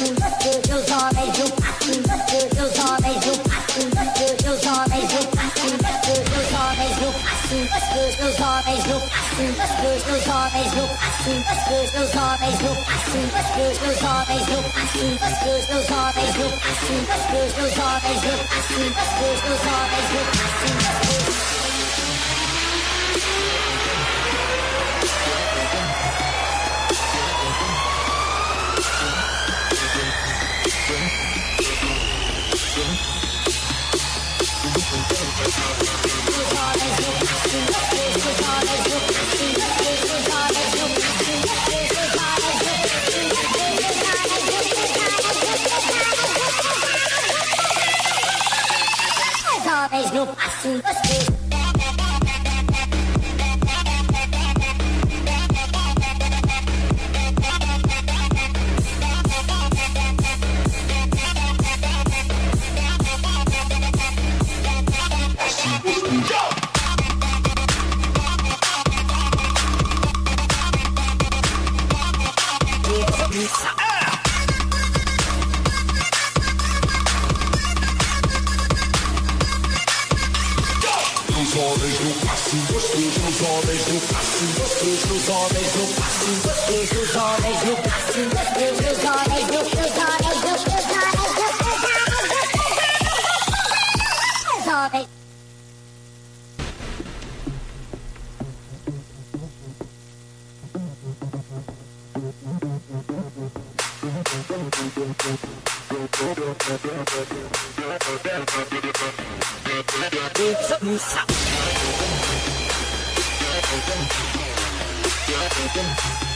Let's go, let's go, mas não passo você. homens no passe dos três, nos homens no passe dos três, nos homens no passe dos três, nos homens no passe dos três, nos homens no passe dos três, nos homens no passe dos três, nos homens. Musa, Musa. dancing.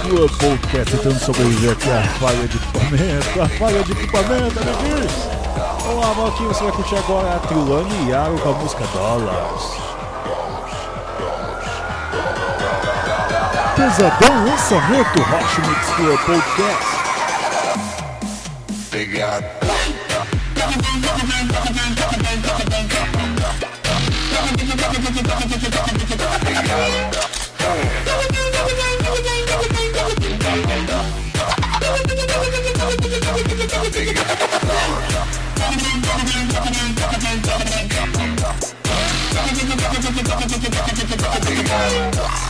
sua podcast tentando sobreviver aqui a falha de equipamento, a falha de equipamento, né, amiguinhos. Vamos lá, Valtinho, você vai curtir agora a Trilani e Iago com a música Dollars. Pesadão lançamento, Rocha Mixtura Podcast. Pegar. Pegar. body.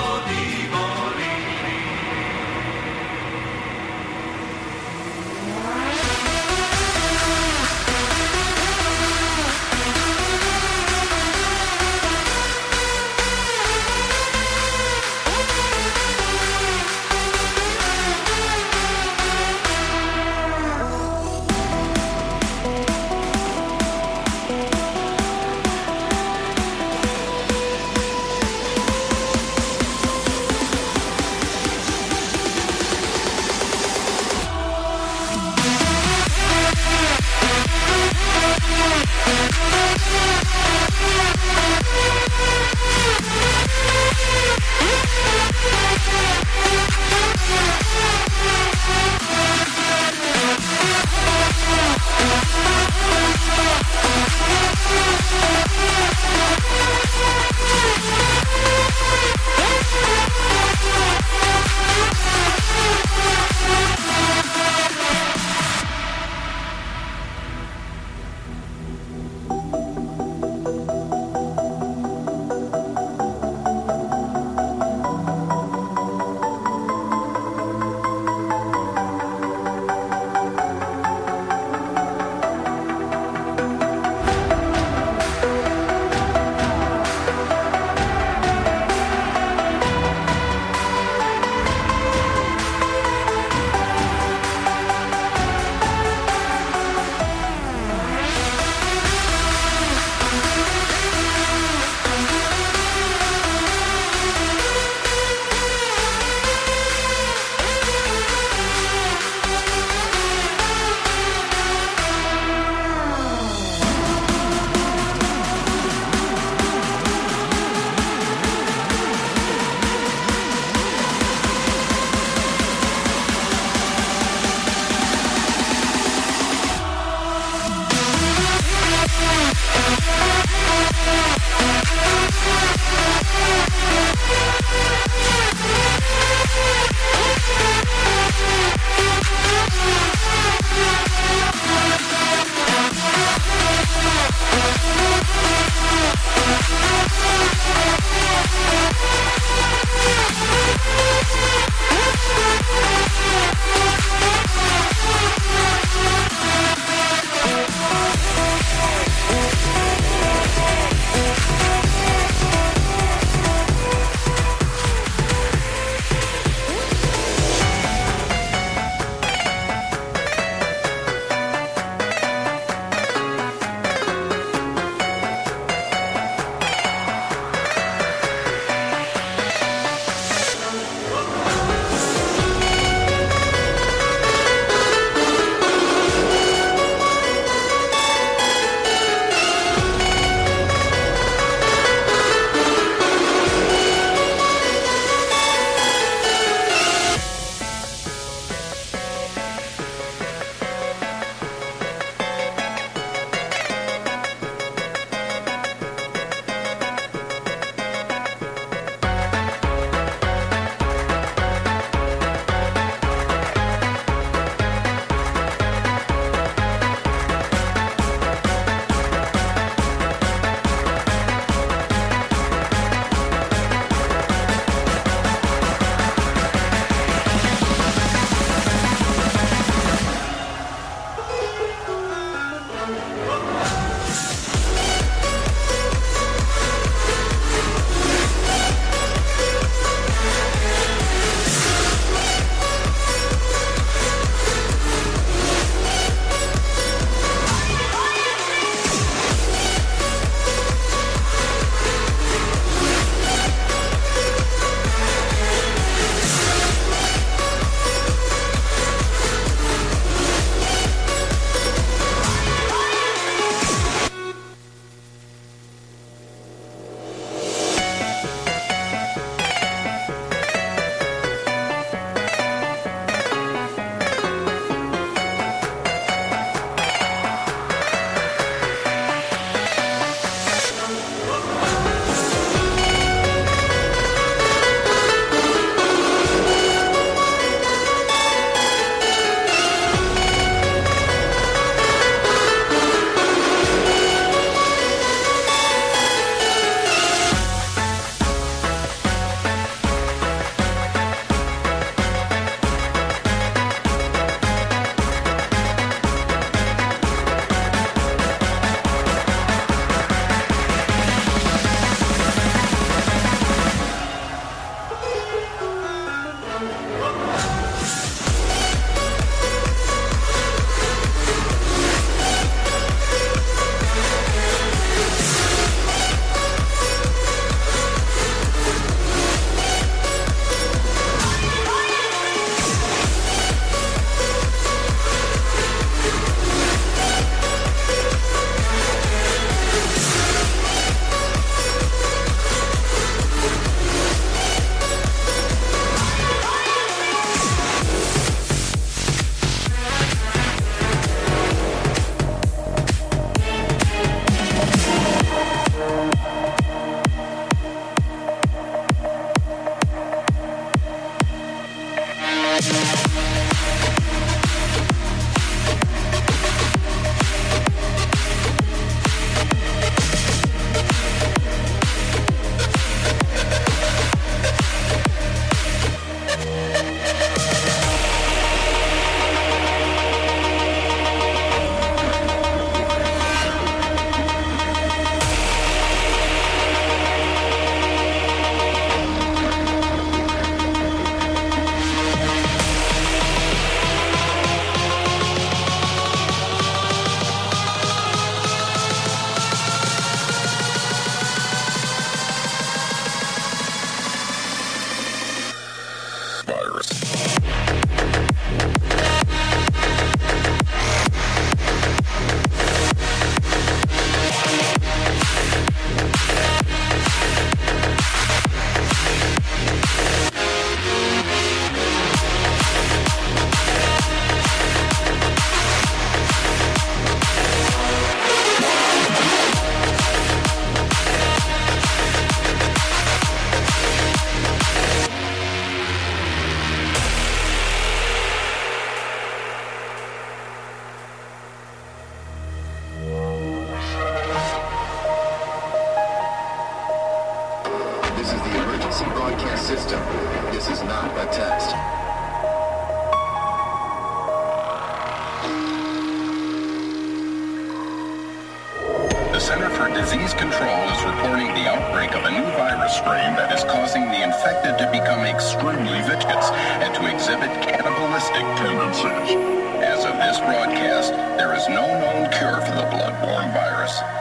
Bye. Disease Control is reporting the outbreak of a new virus strain that is causing the infected to become extremely vicious and to exhibit cannibalistic tendencies. As of this broadcast, there is no known cure for the bloodborne virus.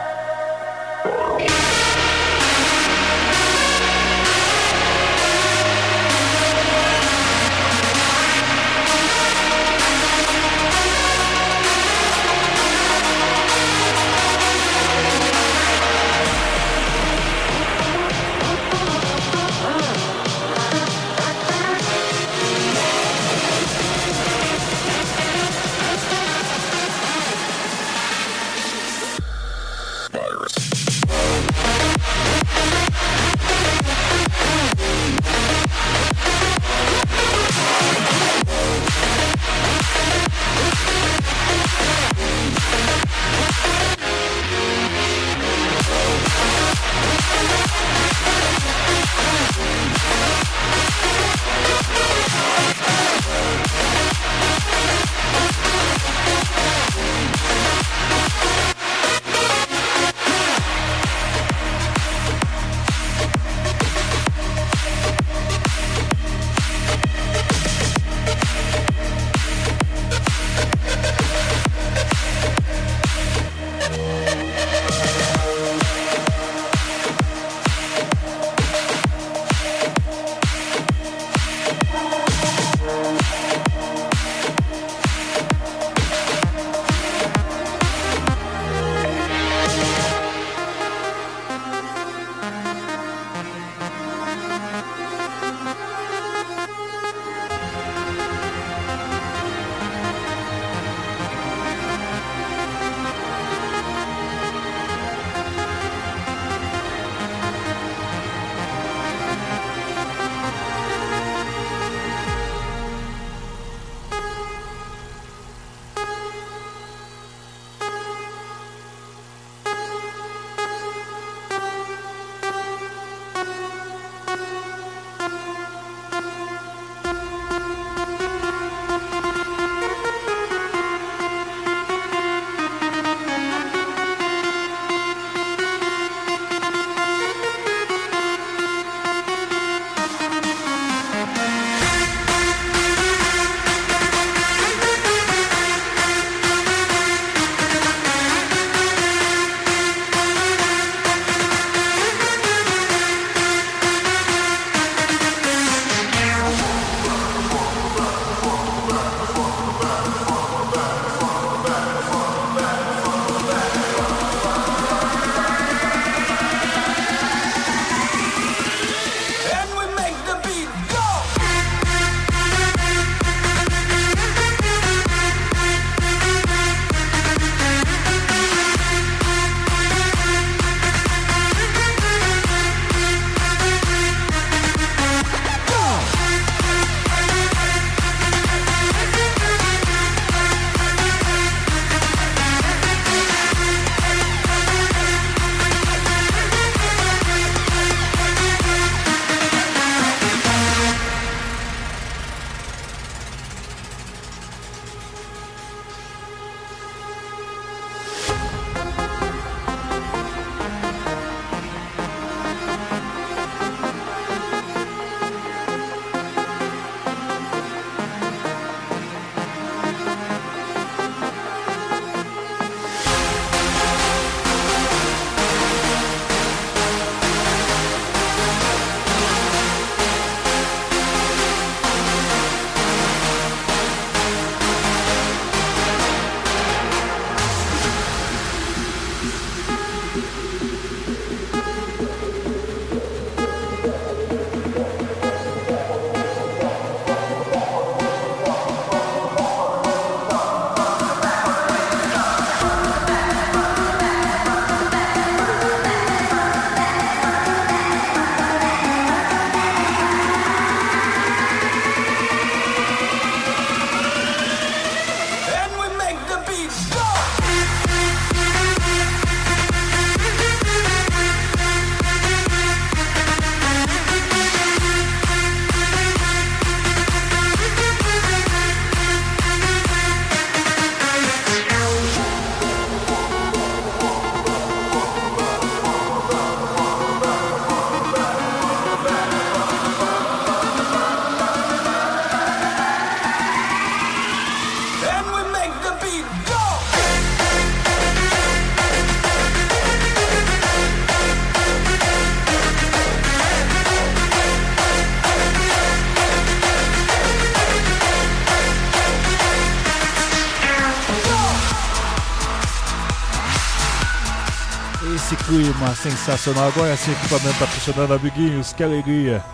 Sensacional. Agora o equipamento tá funcionando, amiguinhos. Que alegria.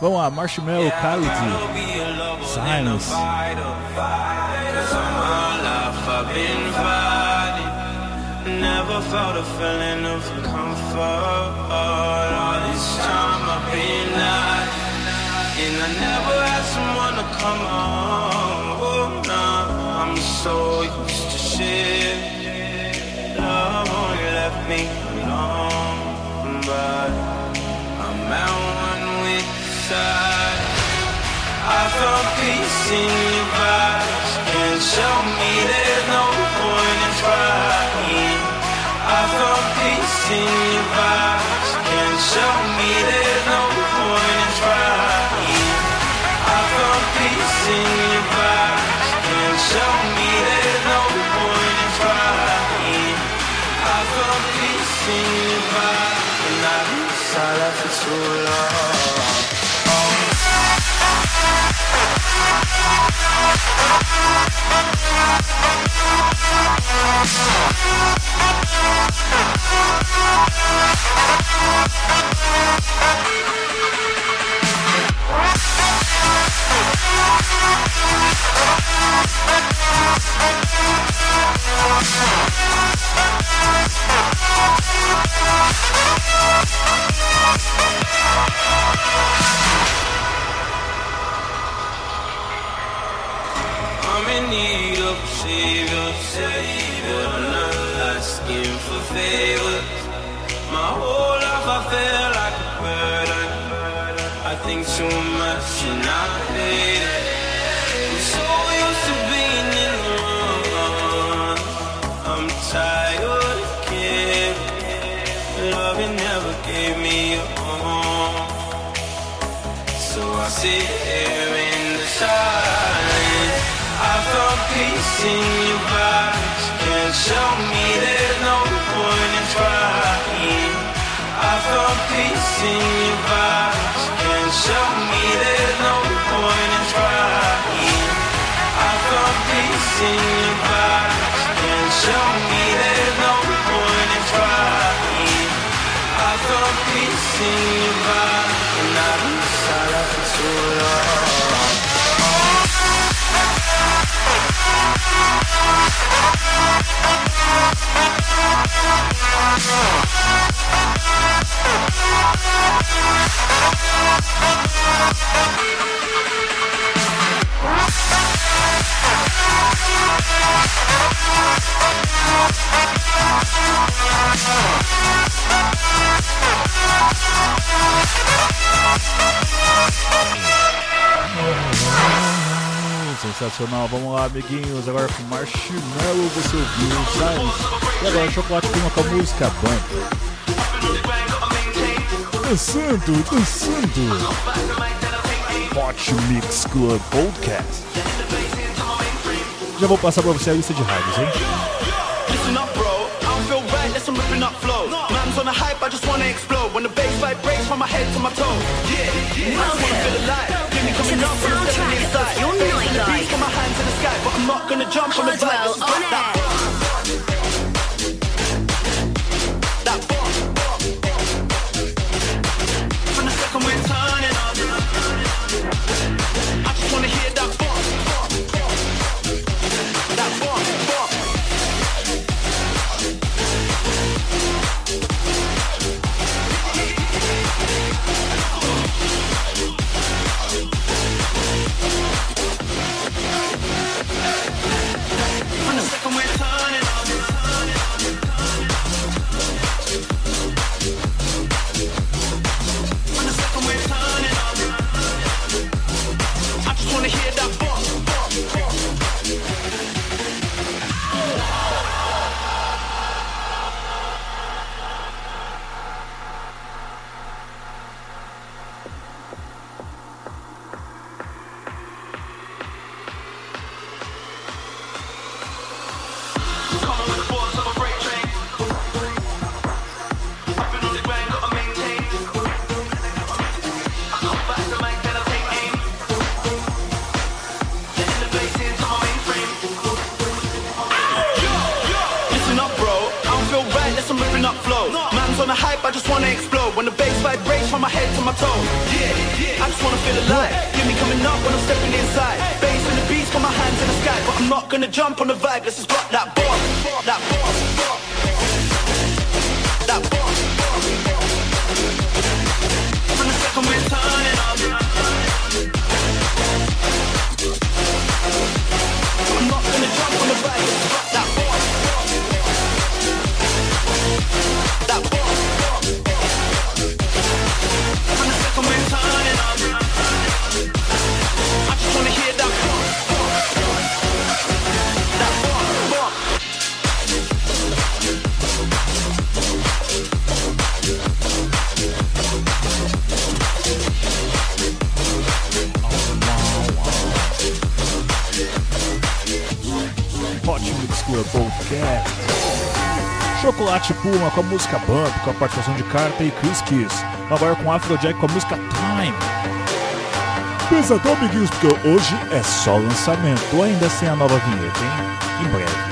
Vamos lá, Marshmallow Quality. Silence. Never felt a feeling of comfort all this time I've been And I never had someone to come oh, nah, I'm so used to shit Love only left me with side I found peace in your vibes Can't show me there's no point in trying. I found peace in your vibes Can't show me there's see Sensacional, vamos lá, amiguinhos. Agora com Marshmallow você ouviu Silence. E agora Chocolate Clima com a música Bump. Dançando, dançando. Hot Mix Club Podcast. Já vou passar pra você a lista de rádios, hein? Listen up, bro. I don't feel right, listen, ripping up flow. Man's on the hype, I just wanna explode. When the bass vibrates from my head to my toe. Yeah, I wanna feel alive. Hear me coming up from the inside. your Bass in the nightlife. beat, put my hands in the sky, but I'm not gonna jump on the vibe. On get that air. Chocolate Puma com a música Bump, com a participação de Carter e Chris Kiss. Agora com Afrojack com a música Time. Pesadão, amiguinhos, porque hoje é só lançamento, ainda sem a nova vinheta, hein? Em breve.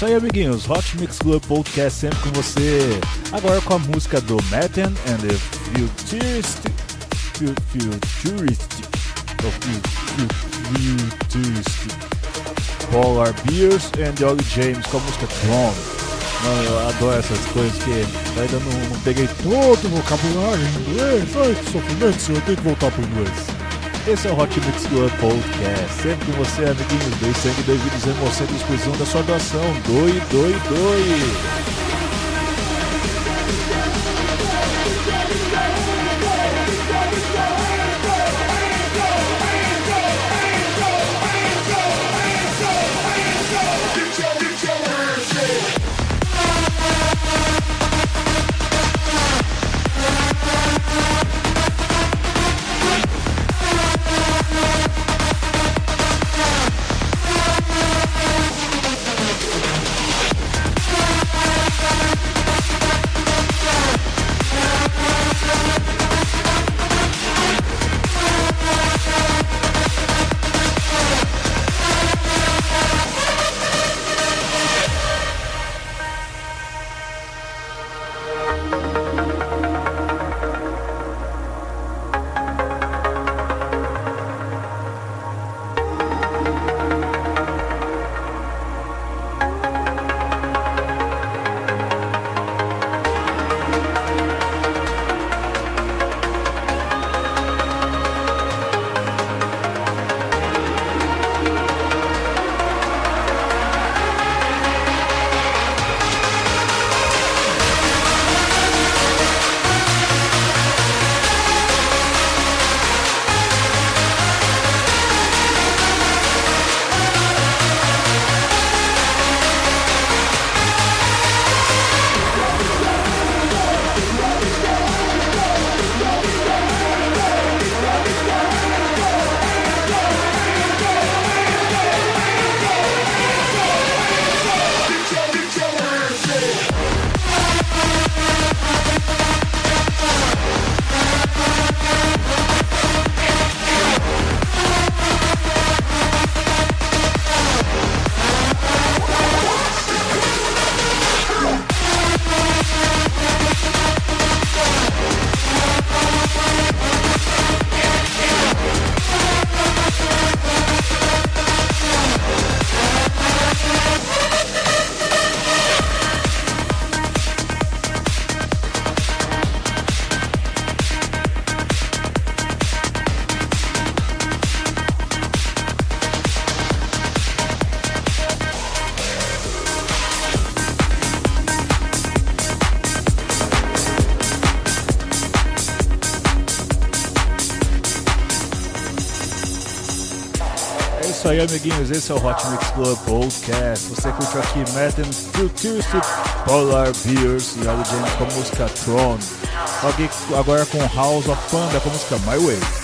Isso aí, amiguinhos. Hot Mix Club Podcast sempre com você. Agora com a música do Matten and the Futurist. Fu- Futurist. Ou fu- fu- Futurist. Polar Beers and Ollie James com a música Tron. Mano, eu adoro essas coisas que ainda não, não peguei todo o vocabulário em inglês. Ai, que sofrimento, senhor. Eu tenho que voltar pro inglês. Esse é o Hot Mix Club Podcast. Sempre com você, amiguinhos. Doe sangue, doe vídeos, emoção e exclusão da sua doação. Doe, doe, doe. Aí, amiguinhos. Esse é o Hot Mix Club Podcast. Você curtiu aqui Madden Futuristic Polar Bears e Ollie James com a música Tron. Aqui agora com House of Panda com a música My Way.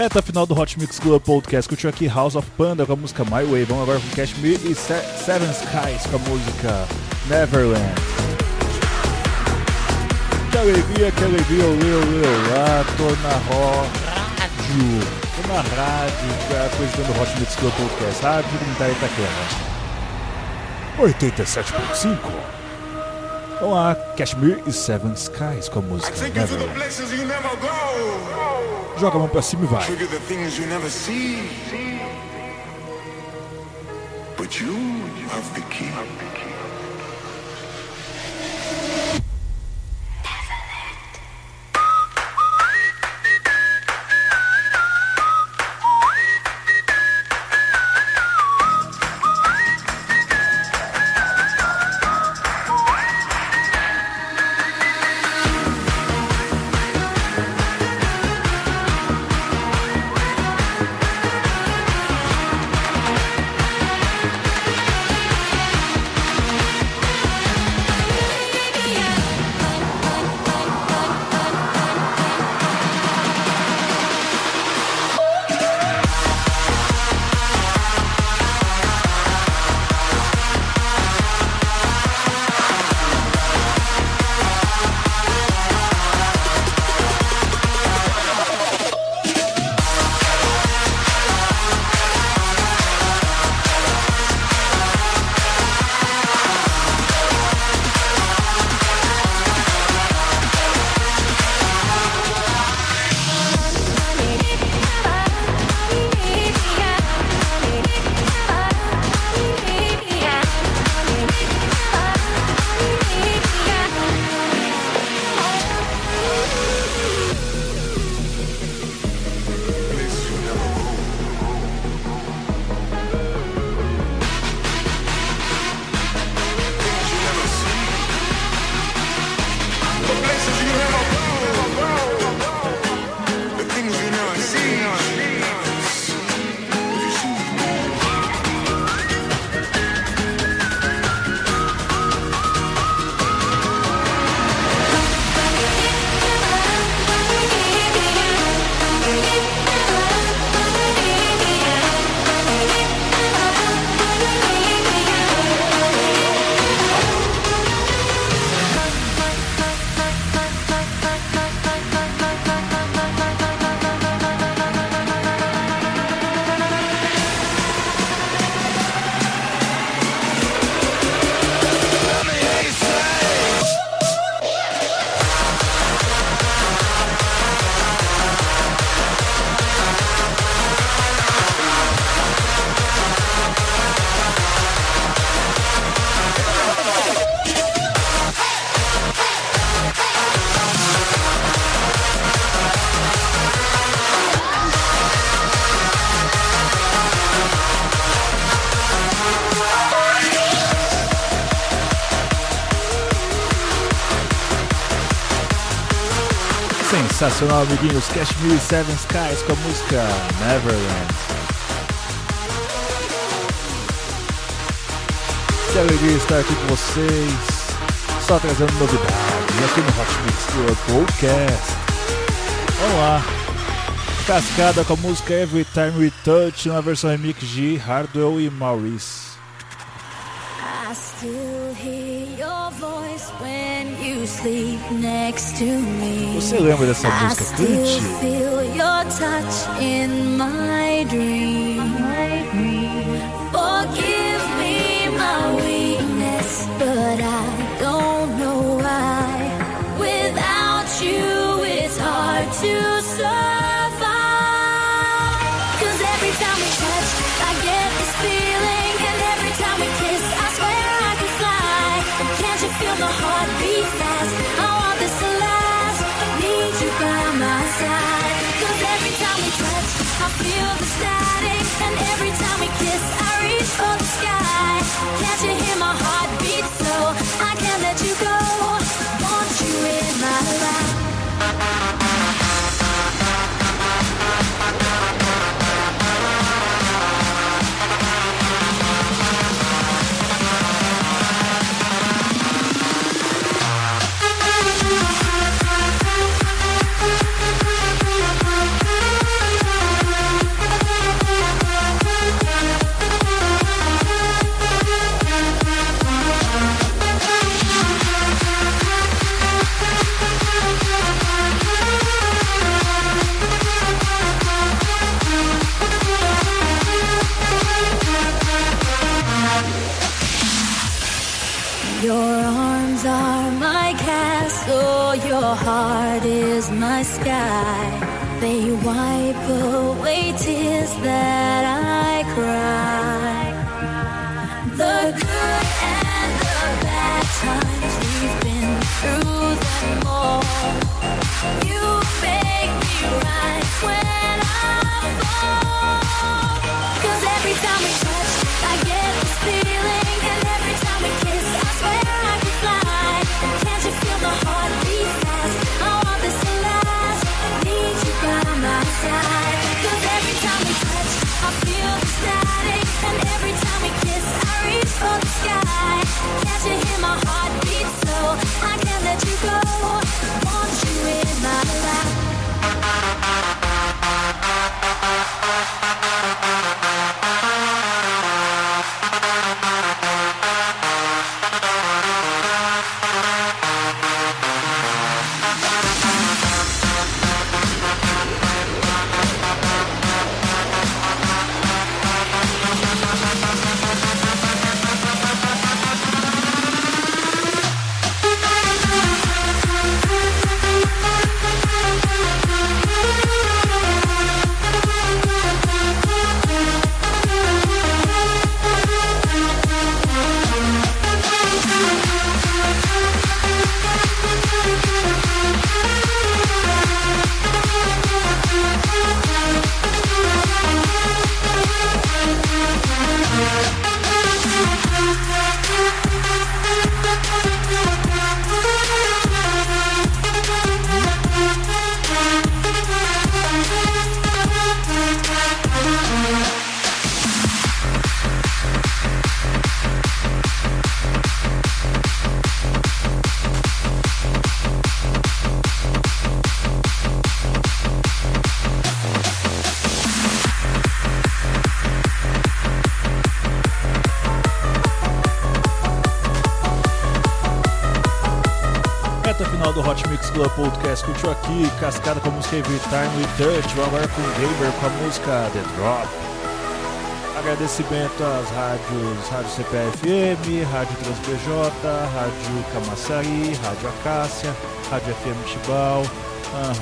Reta final do Hot Mix Club Podcast. Curtiu aqui House of Panda com a música My Way. Vamos agora com Cashmere e Seven Skies com a música Neverland. Que alegria, que alegria, olê, olê, lá, tô na rádio. Tô na rádio, apresentando o Hot Mix Club Podcast. Rádio Comunitária Itaquera. 87.5. Vamos lá, Cashmere e Seven Skies com a música Neverland. Joga a mão pra cima e vai. But you have the key. Sensacional, amiguinhos. Cashmere Seven Skies com a música Neverland. Que alegria estar aqui com vocês. Só trazendo novidades aqui no Hot Mix Club Podcast. Vamos lá. Cascada com a música Every Time We Touch, uma versão remix de Hardwell e Maurice. I still hear Você lembra dessa I música? still Cante! feel your touch wipe away tears that do Hot Mix Club Podcast. Curtiu aqui, cascada com a música Every Time We Touch. Vamos agora com Gamer com a música The Drop. Agradecimento às rádios Rádio CPFM, Rádio TransPJ, Rádio Camaçari, Rádio Acácia, Rádio FM Chibal,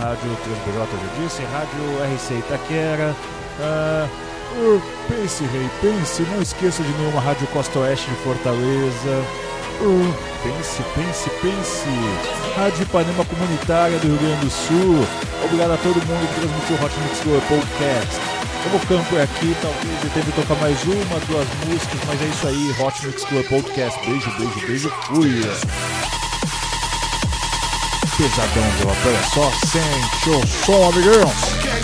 Rádio TransPJ, eu disse, Rádio RC Itaquera, o Pense Rei Pense, não esqueça de nenhuma Rádio Costa Oeste de Fortaleza, o Pense, Pense, Pense, Rádio Ipanema Comunitária do Rio Grande do Sul, obrigado a todo mundo que transmitiu o Hot Mix Club Podcast. Eu vou ficando por aqui, talvez eu tente tocar mais uma, duas músicas, mas é isso aí, Hot Mix Club Podcast. Beijo, beijo, beijo, fui! pesadão rock. Olha só, sente o som, amigão.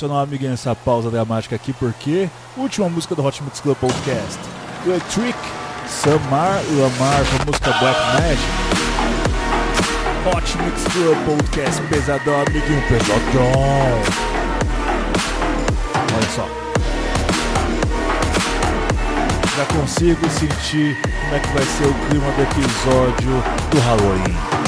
Sensacional, amiguinho, essa pausa dramática aqui, porque última música do Hot Mix Club Podcast. Trick, Samar Lamar com a música Black Magic. Hot Mix Club Podcast, pesadão, amiguinho, pesadão. Olha só. Já consigo sentir como é que vai ser o clima do episódio do Halloween.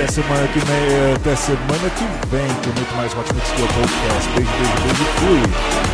Até semana que vem, até semana que vem, com muito mais Hot Mix Club Podcast. Beijo, beijo, beijo, fui.